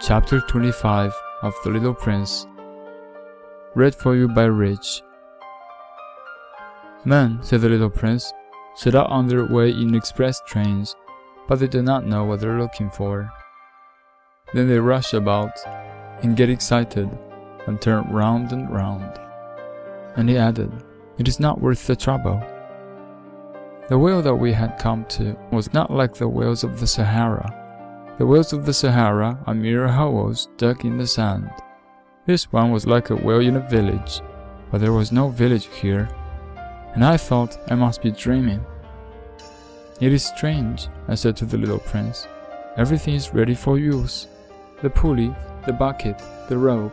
Chapter 25 of The Little Prince Read for you by Rich Men, said the little prince, set out on their way in express trains, but they do not know what they're looking for. Then they rush about and get excited and turn round and round. And he added, It is not worth the trouble. The whale that we had come to was not like the whales of the Sahara. The whales of the Sahara are mere holes dug in the sand. This one was like a whale in a village, but there was no village here, and I thought I must be dreaming. It is strange, I said to the little prince. Everything is ready for use the pulley, the bucket, the rope.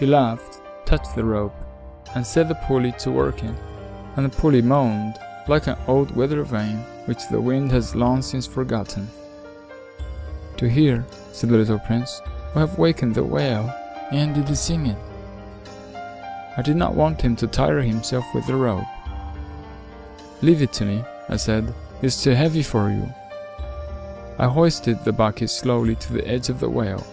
He laughed, touched the rope, and set the pulley to working and the pulley moaned like an old weather vane which the wind has long since forgotten. To hear, said the little prince, we have wakened the whale, and it is singing. I did not want him to tire himself with the rope. Leave it to me, I said, it's too heavy for you. I hoisted the bucket slowly to the edge of the whale,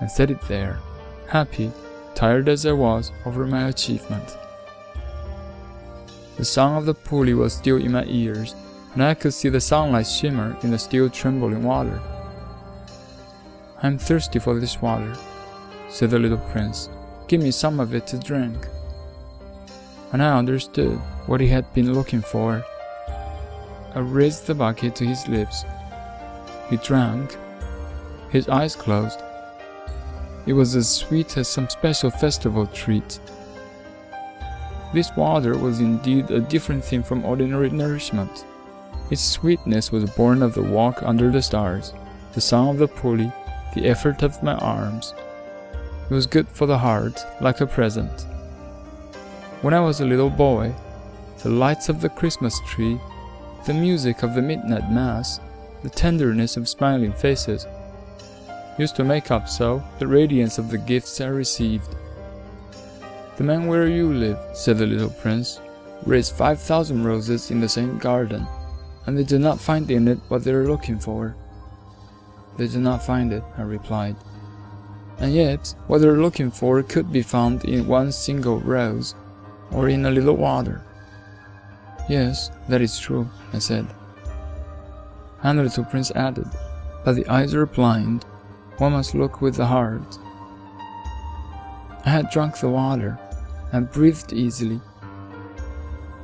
and set it there, happy, tired as I was over my achievement. The sound of the pulley was still in my ears, and I could see the sunlight shimmer in the still trembling water. I am thirsty for this water, said the little prince. Give me some of it to drink. And I understood what he had been looking for. I raised the bucket to his lips. He drank. His eyes closed. It was as sweet as some special festival treat. This water was indeed a different thing from ordinary nourishment. Its sweetness was born of the walk under the stars, the sound of the pulley, the effort of my arms. It was good for the heart, like a present. When I was a little boy, the lights of the Christmas tree, the music of the midnight mass, the tenderness of smiling faces, used to make up so the radiance of the gifts I received. The man where you live, said the little prince, raised five thousand roses in the same garden, and they did not find in it what they were looking for. They did not find it, I replied. And yet, what they were looking for could be found in one single rose, or in a little water. Yes, that is true, I said. And the little prince added, But the eyes are blind, one must look with the heart. I had drunk the water and breathed easily.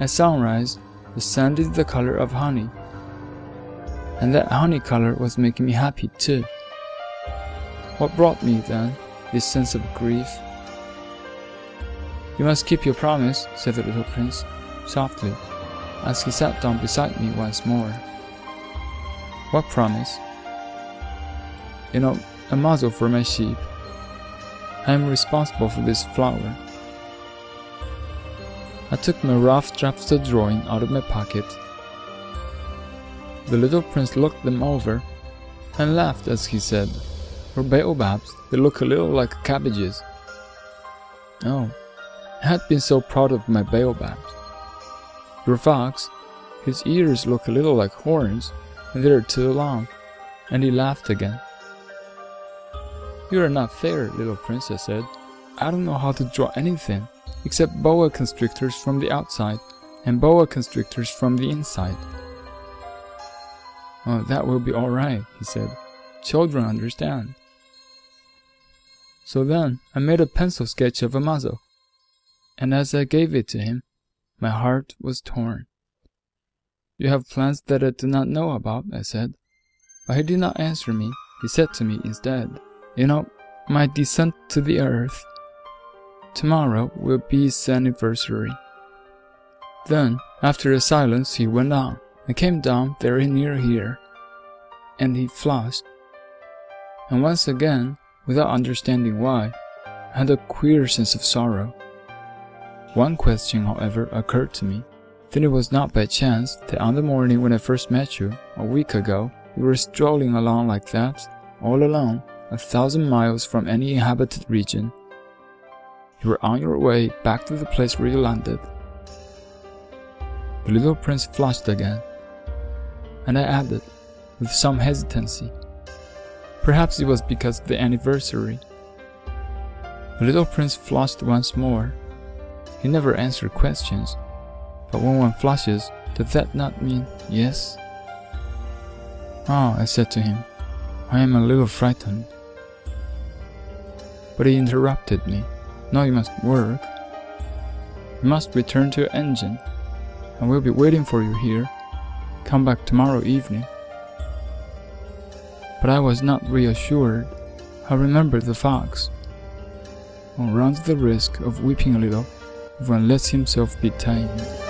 At sunrise, the sand is the color of honey, and that honey color was making me happy too. What brought me then this sense of grief? You must keep your promise, said the little prince, softly, as he sat down beside me once more. What promise? You know, a muzzle for my sheep. I am responsible for this flower. I took my rough drafted drawing out of my pocket. The little prince looked them over and laughed as he said, For baobabs, they look a little like cabbages. Oh, I had been so proud of my baobabs. Your fox, his ears look a little like horns, and they're too long. And he laughed again. You are not fair, little prince, princess said. I don't know how to draw anything except boa constrictors from the outside and boa constrictors from the inside. Oh, that will be all right, he said. Children understand. So then I made a pencil sketch of a and as I gave it to him, my heart was torn. You have plans that I do not know about, I said. But he did not answer me. He said to me instead, You know, my descent to the earth. Tomorrow will be its anniversary. Then, after a silence, he went on and came down very near here. And he flushed. And once again, without understanding why, I had a queer sense of sorrow. One question, however, occurred to me. Then it was not by chance that on the morning when I first met you, a week ago, you were strolling along like that, all alone, a thousand miles from any inhabited region. You were on your way back to the place where you landed. The little prince flushed again, and I added, with some hesitancy. Perhaps it was because of the anniversary. The little prince flushed once more. He never answered questions, but when one flushes, does that not mean yes? Ah, I said to him, I am a little frightened. But he interrupted me. Now you must work. You must return to your engine. I will be waiting for you here. Come back tomorrow evening. But I was not reassured. I remembered the fox. One runs the risk of weeping a little if one lets himself be tamed.